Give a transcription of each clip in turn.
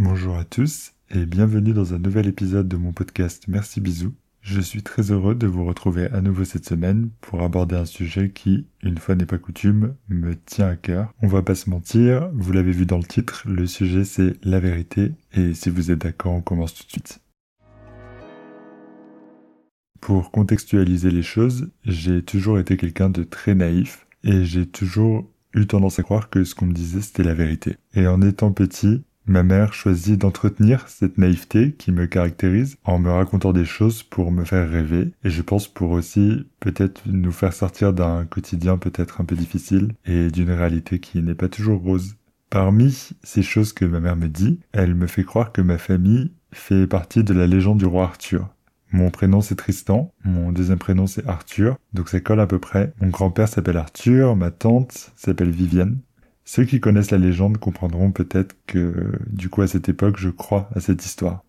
Bonjour à tous et bienvenue dans un nouvel épisode de mon podcast Merci Bisous. Je suis très heureux de vous retrouver à nouveau cette semaine pour aborder un sujet qui, une fois n'est pas coutume, me tient à cœur. On va pas se mentir, vous l'avez vu dans le titre, le sujet c'est la vérité et si vous êtes d'accord, on commence tout de suite. Pour contextualiser les choses, j'ai toujours été quelqu'un de très naïf et j'ai toujours eu tendance à croire que ce qu'on me disait c'était la vérité. Et en étant petit, Ma mère choisit d'entretenir cette naïveté qui me caractérise en me racontant des choses pour me faire rêver et je pense pour aussi peut-être nous faire sortir d'un quotidien peut-être un peu difficile et d'une réalité qui n'est pas toujours rose. Parmi ces choses que ma mère me dit, elle me fait croire que ma famille fait partie de la légende du roi Arthur. Mon prénom c'est Tristan, mon deuxième prénom c'est Arthur, donc ça colle à peu près. Mon grand-père s'appelle Arthur, ma tante s'appelle Vivienne. Ceux qui connaissent la légende comprendront peut-être que, du coup, à cette époque, je crois à cette histoire.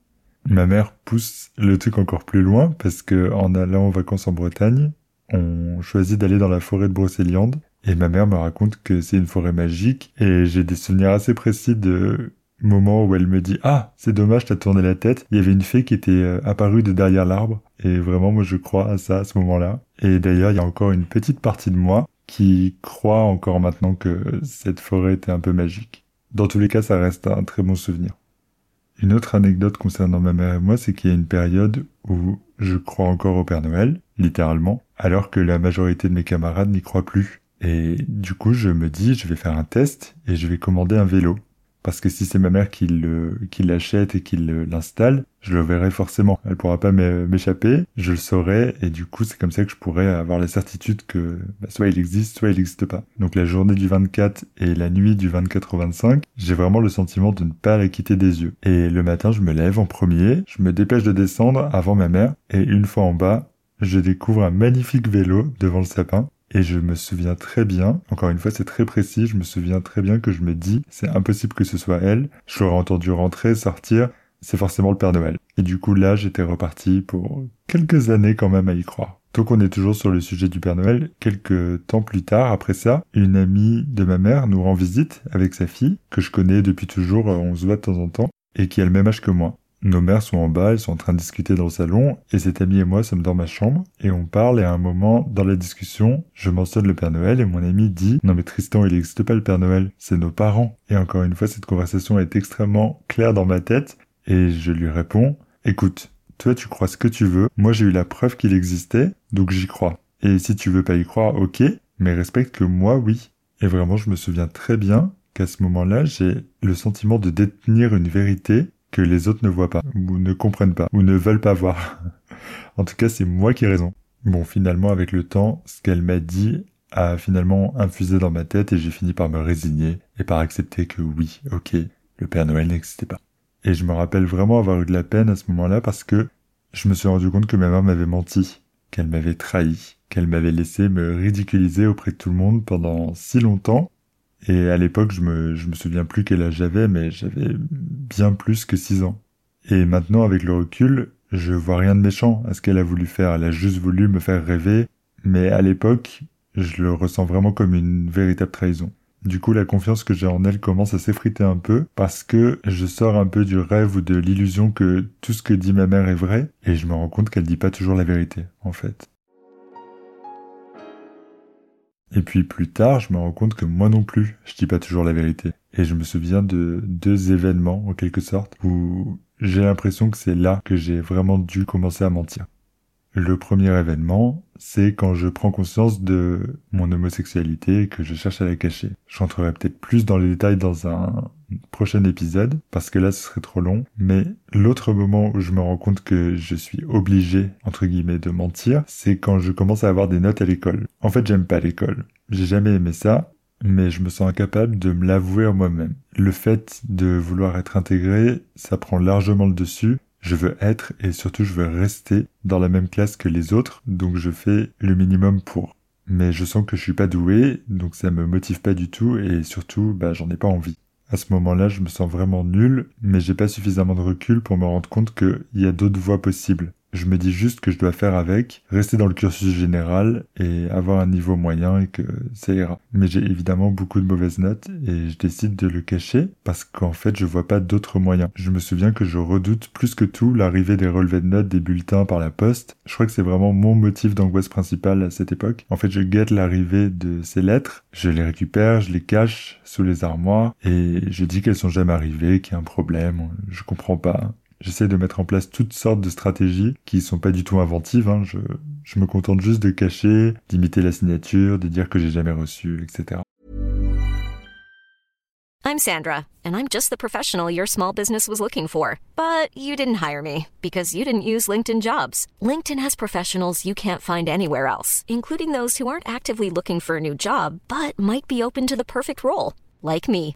Ma mère pousse le truc encore plus loin parce que, en allant en vacances en Bretagne, on choisit d'aller dans la forêt de Brocéliande et ma mère me raconte que c'est une forêt magique et j'ai des souvenirs assez précis de moments où elle me dit ah c'est dommage t'as tourné la tête il y avait une fée qui était euh, apparue de derrière l'arbre et vraiment moi je crois à ça à ce moment-là et d'ailleurs il y a encore une petite partie de moi qui croit encore maintenant que cette forêt était un peu magique. Dans tous les cas, ça reste un très bon souvenir. Une autre anecdote concernant ma mère et moi, c'est qu'il y a une période où je crois encore au Père Noël, littéralement, alors que la majorité de mes camarades n'y croient plus. Et du coup, je me dis, je vais faire un test et je vais commander un vélo. Parce que si c'est ma mère qui l'achète et qui l'installe, je le verrai forcément. Elle pourra pas m'échapper, je le saurai, et du coup, c'est comme ça que je pourrais avoir la certitude que bah, soit il existe, soit il n'existe pas. Donc la journée du 24 et la nuit du 24 au 25, j'ai vraiment le sentiment de ne pas la quitter des yeux. Et le matin, je me lève en premier, je me dépêche de descendre avant ma mère, et une fois en bas, je découvre un magnifique vélo devant le sapin, et je me souviens très bien, encore une fois c'est très précis, je me souviens très bien que je me dis c'est impossible que ce soit elle, je l'aurais entendu rentrer, sortir, c'est forcément le Père Noël. Et du coup là j'étais reparti pour quelques années quand même à y croire. Tant qu'on est toujours sur le sujet du Père Noël, quelques temps plus tard, après ça, une amie de ma mère nous rend visite avec sa fille, que je connais depuis toujours, on se voit de temps en temps, et qui a le même âge que moi. Nos mères sont en bas, elles sont en train de discuter dans le salon, et cet ami et moi sommes dans ma chambre, et on parle, et à un moment, dans la discussion, je mentionne le Père Noël, et mon ami dit, non mais Tristan, il n'existe pas le Père Noël, c'est nos parents. Et encore une fois, cette conversation est extrêmement claire dans ma tête, et je lui réponds, écoute, toi tu crois ce que tu veux, moi j'ai eu la preuve qu'il existait, donc j'y crois. Et si tu veux pas y croire, ok, mais respecte que moi, oui. Et vraiment, je me souviens très bien qu'à ce moment-là, j'ai le sentiment de détenir une vérité que les autres ne voient pas, ou ne comprennent pas, ou ne veulent pas voir. en tout cas, c'est moi qui ai raison. Bon, finalement, avec le temps, ce qu'elle m'a dit a finalement infusé dans ma tête et j'ai fini par me résigner et par accepter que oui, ok, le Père Noël n'existait pas. Et je me rappelle vraiment avoir eu de la peine à ce moment-là parce que je me suis rendu compte que ma mère m'avait menti, qu'elle m'avait trahi, qu'elle m'avait laissé me ridiculiser auprès de tout le monde pendant si longtemps et à l'époque, je me, je me souviens plus quel âge j'avais, mais j'avais bien plus que 6 ans. Et maintenant, avec le recul, je vois rien de méchant à ce qu'elle a voulu faire. Elle a juste voulu me faire rêver, mais à l'époque, je le ressens vraiment comme une véritable trahison. Du coup, la confiance que j'ai en elle commence à s'effriter un peu parce que je sors un peu du rêve ou de l'illusion que tout ce que dit ma mère est vrai et je me rends compte qu'elle dit pas toujours la vérité, en fait. Et puis plus tard, je me rends compte que moi non plus, je dis pas toujours la vérité. Et je me souviens de deux événements, en quelque sorte, où j'ai l'impression que c'est là que j'ai vraiment dû commencer à mentir. Le premier événement, c'est quand je prends conscience de mon homosexualité et que je cherche à la cacher. J'entrerai peut-être plus dans les détails dans un prochain épisode, parce que là ce serait trop long, mais l'autre moment où je me rends compte que je suis obligé, entre guillemets, de mentir, c'est quand je commence à avoir des notes à l'école. En fait, j'aime pas l'école. J'ai jamais aimé ça, mais je me sens incapable de me l'avouer à moi-même. Le fait de vouloir être intégré, ça prend largement le dessus, je veux être et surtout je veux rester dans la même classe que les autres, donc je fais le minimum pour. Mais je sens que je suis pas doué, donc ça me motive pas du tout et surtout, bah, j'en ai pas envie. À ce moment-là, je me sens vraiment nul, mais j'ai pas suffisamment de recul pour me rendre compte qu'il y a d'autres voies possibles. Je me dis juste que je dois faire avec, rester dans le cursus général et avoir un niveau moyen et que ça ira. Mais j'ai évidemment beaucoup de mauvaises notes et je décide de le cacher parce qu'en fait je vois pas d'autres moyens. Je me souviens que je redoute plus que tout l'arrivée des relevés de notes des bulletins par la poste. Je crois que c'est vraiment mon motif d'angoisse principale à cette époque. En fait je guette l'arrivée de ces lettres, je les récupère, je les cache sous les armoires et je dis qu'elles sont jamais arrivées, qu'il y a un problème, je comprends pas. J'essaie de mettre en place toutes sortes de stratégies qui sont pas du tout inventives. Hein. Je, je me contente juste de cacher, d'imiter la signature, de dire que j'ai jamais reçu, etc. I'm Sandra, and I'm just the professional your small business was looking for. But you didn't hire me because you didn't use LinkedIn jobs. LinkedIn has professionals you can't find anywhere else, including those who aren't actively looking for a new job, but might be open to the perfect role, like me.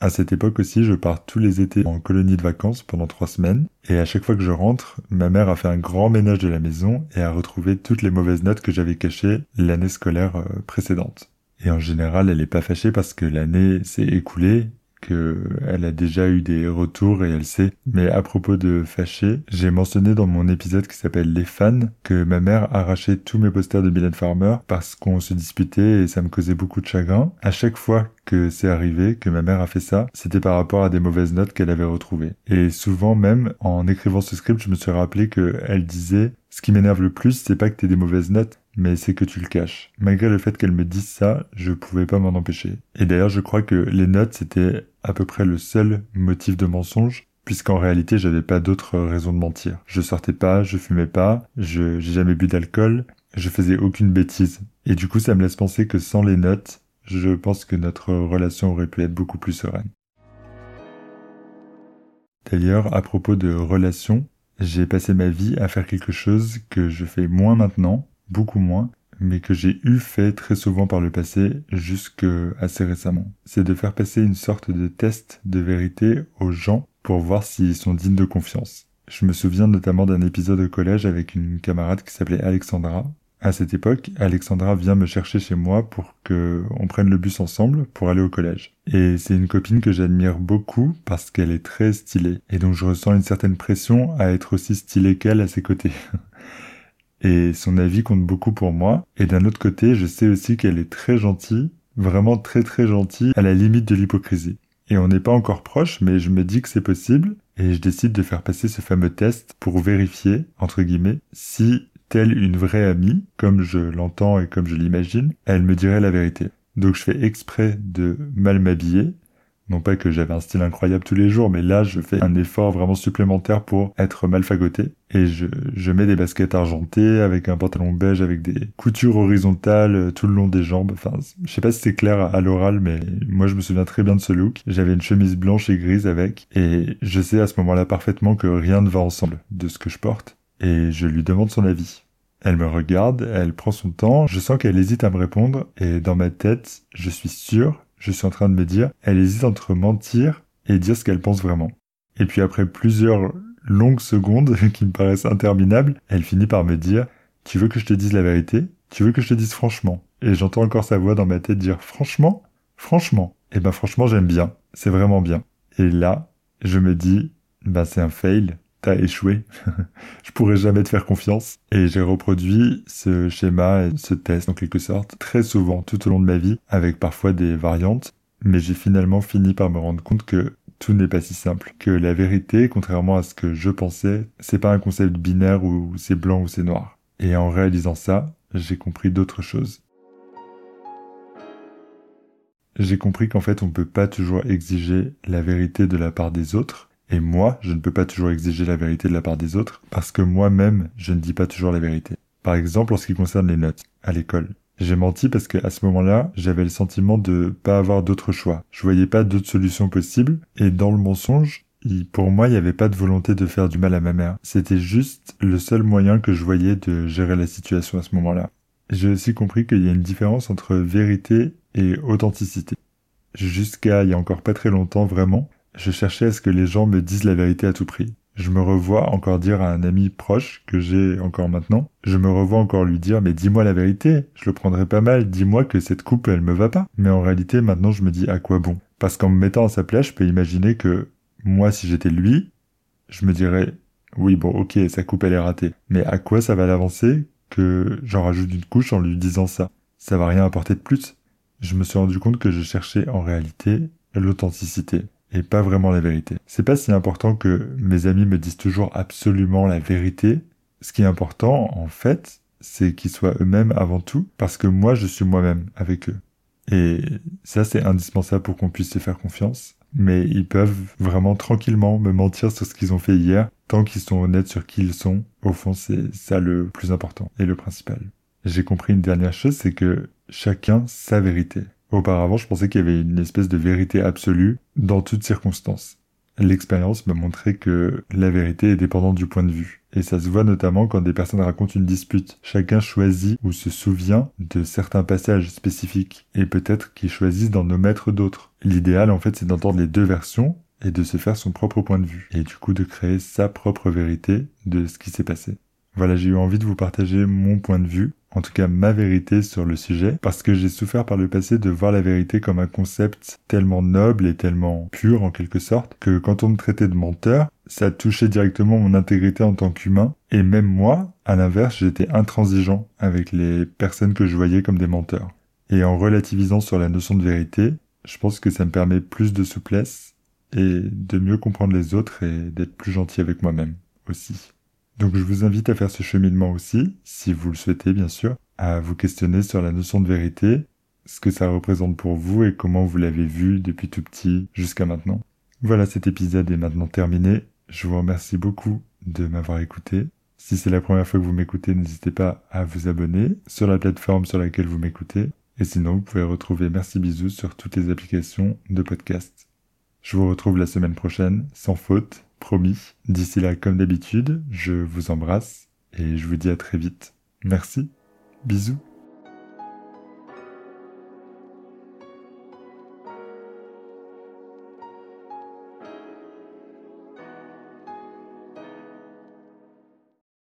À cette époque aussi, je pars tous les étés en colonie de vacances pendant trois semaines, et à chaque fois que je rentre, ma mère a fait un grand ménage de la maison et a retrouvé toutes les mauvaises notes que j'avais cachées l'année scolaire euh, précédente. Et en général, elle est pas fâchée parce que l'année s'est écoulée qu'elle a déjà eu des retours et elle sait. Mais à propos de fâcher, j'ai mentionné dans mon épisode qui s'appelle Les fans que ma mère arrachait tous mes posters de Mylène Farmer parce qu'on se disputait et ça me causait beaucoup de chagrin. À chaque fois que c'est arrivé, que ma mère a fait ça, c'était par rapport à des mauvaises notes qu'elle avait retrouvées. Et souvent même, en écrivant ce script, je me suis rappelé qu'elle disait ce qui m'énerve le plus, c'est pas que t'aies des mauvaises notes, mais c'est que tu le caches. Malgré le fait qu'elle me dise ça, je pouvais pas m'en empêcher. Et d'ailleurs, je crois que les notes, c'était à peu près le seul motif de mensonge, puisqu'en réalité, j'avais pas d'autre raison de mentir. Je sortais pas, je fumais pas, je, j'ai jamais bu d'alcool, je faisais aucune bêtise. Et du coup, ça me laisse penser que sans les notes, je pense que notre relation aurait pu être beaucoup plus sereine. D'ailleurs, à propos de relations, j'ai passé ma vie à faire quelque chose que je fais moins maintenant, beaucoup moins, mais que j'ai eu fait très souvent par le passé jusque assez récemment. C'est de faire passer une sorte de test de vérité aux gens pour voir s'ils sont dignes de confiance. Je me souviens notamment d'un épisode au collège avec une camarade qui s'appelait Alexandra. À cette époque, Alexandra vient me chercher chez moi pour que on prenne le bus ensemble pour aller au collège. Et c'est une copine que j'admire beaucoup parce qu'elle est très stylée. Et donc je ressens une certaine pression à être aussi stylée qu'elle à ses côtés. et son avis compte beaucoup pour moi. Et d'un autre côté, je sais aussi qu'elle est très gentille, vraiment très très gentille, à la limite de l'hypocrisie. Et on n'est pas encore proche, mais je me dis que c'est possible, et je décide de faire passer ce fameux test pour vérifier, entre guillemets, si, telle une vraie amie, comme je l'entends et comme je l'imagine, elle me dirait la vérité. Donc je fais exprès de mal m'habiller, non pas que j'avais un style incroyable tous les jours, mais là, je fais un effort vraiment supplémentaire pour être mal fagoté. Et je, je mets des baskets argentées avec un pantalon beige avec des coutures horizontales euh, tout le long des jambes. Enfin, je sais pas si c'est clair à l'oral, mais moi, je me souviens très bien de ce look. J'avais une chemise blanche et grise avec. Et je sais à ce moment-là parfaitement que rien ne va ensemble de ce que je porte. Et je lui demande son avis. Elle me regarde, elle prend son temps, je sens qu'elle hésite à me répondre, et dans ma tête, je suis sûr je suis en train de me dire, elle hésite entre mentir et dire ce qu'elle pense vraiment. Et puis après plusieurs longues secondes qui me paraissent interminables, elle finit par me dire Tu veux que je te dise la vérité? Tu veux que je te dise franchement? Et j'entends encore sa voix dans ma tête dire Franchement? Franchement? Eh ben franchement j'aime bien, c'est vraiment bien. Et là, je me dis Ben c'est un fail, t'as échoué. je pourrais jamais te faire confiance. Et j'ai reproduit ce schéma et ce test en quelque sorte très souvent tout au long de ma vie avec parfois des variantes. Mais j'ai finalement fini par me rendre compte que tout n'est pas si simple. Que la vérité, contrairement à ce que je pensais, c'est pas un concept binaire où c'est blanc ou c'est noir. Et en réalisant ça, j'ai compris d'autres choses. J'ai compris qu'en fait on peut pas toujours exiger la vérité de la part des autres, et moi, je ne peux pas toujours exiger la vérité de la part des autres, parce que moi-même, je ne dis pas toujours la vérité. Par exemple, en ce qui concerne les notes, à l'école. J'ai menti parce que à ce moment-là, j'avais le sentiment de pas avoir d'autre choix. Je voyais pas d'autre solution possible, et dans le mensonge, pour moi, il n'y avait pas de volonté de faire du mal à ma mère. C'était juste le seul moyen que je voyais de gérer la situation à ce moment-là. J'ai aussi compris qu'il y a une différence entre vérité et authenticité. Jusqu'à il y a encore pas très longtemps vraiment, je cherchais à ce que les gens me disent la vérité à tout prix. Je me revois encore dire à un ami proche que j'ai encore maintenant, je me revois encore lui dire mais dis-moi la vérité, je le prendrai pas mal, dis-moi que cette coupe elle me va pas. Mais en réalité maintenant je me dis à quoi bon? Parce qu'en me mettant à sa place je peux imaginer que moi si j'étais lui, je me dirais oui bon ok sa coupe elle est ratée, mais à quoi ça va l'avancer que j'en rajoute une couche en lui disant ça? Ça va rien apporter de plus. Je me suis rendu compte que je cherchais en réalité l'authenticité et pas vraiment la vérité. C'est pas si important que mes amis me disent toujours absolument la vérité. Ce qui est important, en fait, c'est qu'ils soient eux-mêmes avant tout, parce que moi, je suis moi-même avec eux. Et ça, c'est indispensable pour qu'on puisse se faire confiance. Mais ils peuvent vraiment tranquillement me mentir sur ce qu'ils ont fait hier, tant qu'ils sont honnêtes sur qui ils sont. Au fond, c'est ça le plus important et le principal. J'ai compris une dernière chose, c'est que chacun sa vérité. Auparavant, je pensais qu'il y avait une espèce de vérité absolue dans toutes circonstances. L'expérience m'a montré que la vérité est dépendante du point de vue. Et ça se voit notamment quand des personnes racontent une dispute. Chacun choisit ou se souvient de certains passages spécifiques. Et peut-être qu'ils choisissent d'en omettre d'autres. L'idéal, en fait, c'est d'entendre les deux versions et de se faire son propre point de vue. Et du coup, de créer sa propre vérité de ce qui s'est passé. Voilà, j'ai eu envie de vous partager mon point de vue en tout cas ma vérité sur le sujet, parce que j'ai souffert par le passé de voir la vérité comme un concept tellement noble et tellement pur en quelque sorte, que quand on me traitait de menteur, ça touchait directement mon intégrité en tant qu'humain, et même moi, à l'inverse, j'étais intransigeant avec les personnes que je voyais comme des menteurs. Et en relativisant sur la notion de vérité, je pense que ça me permet plus de souplesse et de mieux comprendre les autres et d'être plus gentil avec moi-même aussi. Donc je vous invite à faire ce cheminement aussi, si vous le souhaitez bien sûr, à vous questionner sur la notion de vérité, ce que ça représente pour vous et comment vous l'avez vu depuis tout petit jusqu'à maintenant. Voilà, cet épisode est maintenant terminé. Je vous remercie beaucoup de m'avoir écouté. Si c'est la première fois que vous m'écoutez, n'hésitez pas à vous abonner sur la plateforme sur laquelle vous m'écoutez. Et sinon, vous pouvez retrouver Merci Bisous sur toutes les applications de podcast. Je vous retrouve la semaine prochaine, sans faute, promis. D'ici là, comme d'habitude, je vous embrasse et je vous dis à très vite. Merci. Bisous.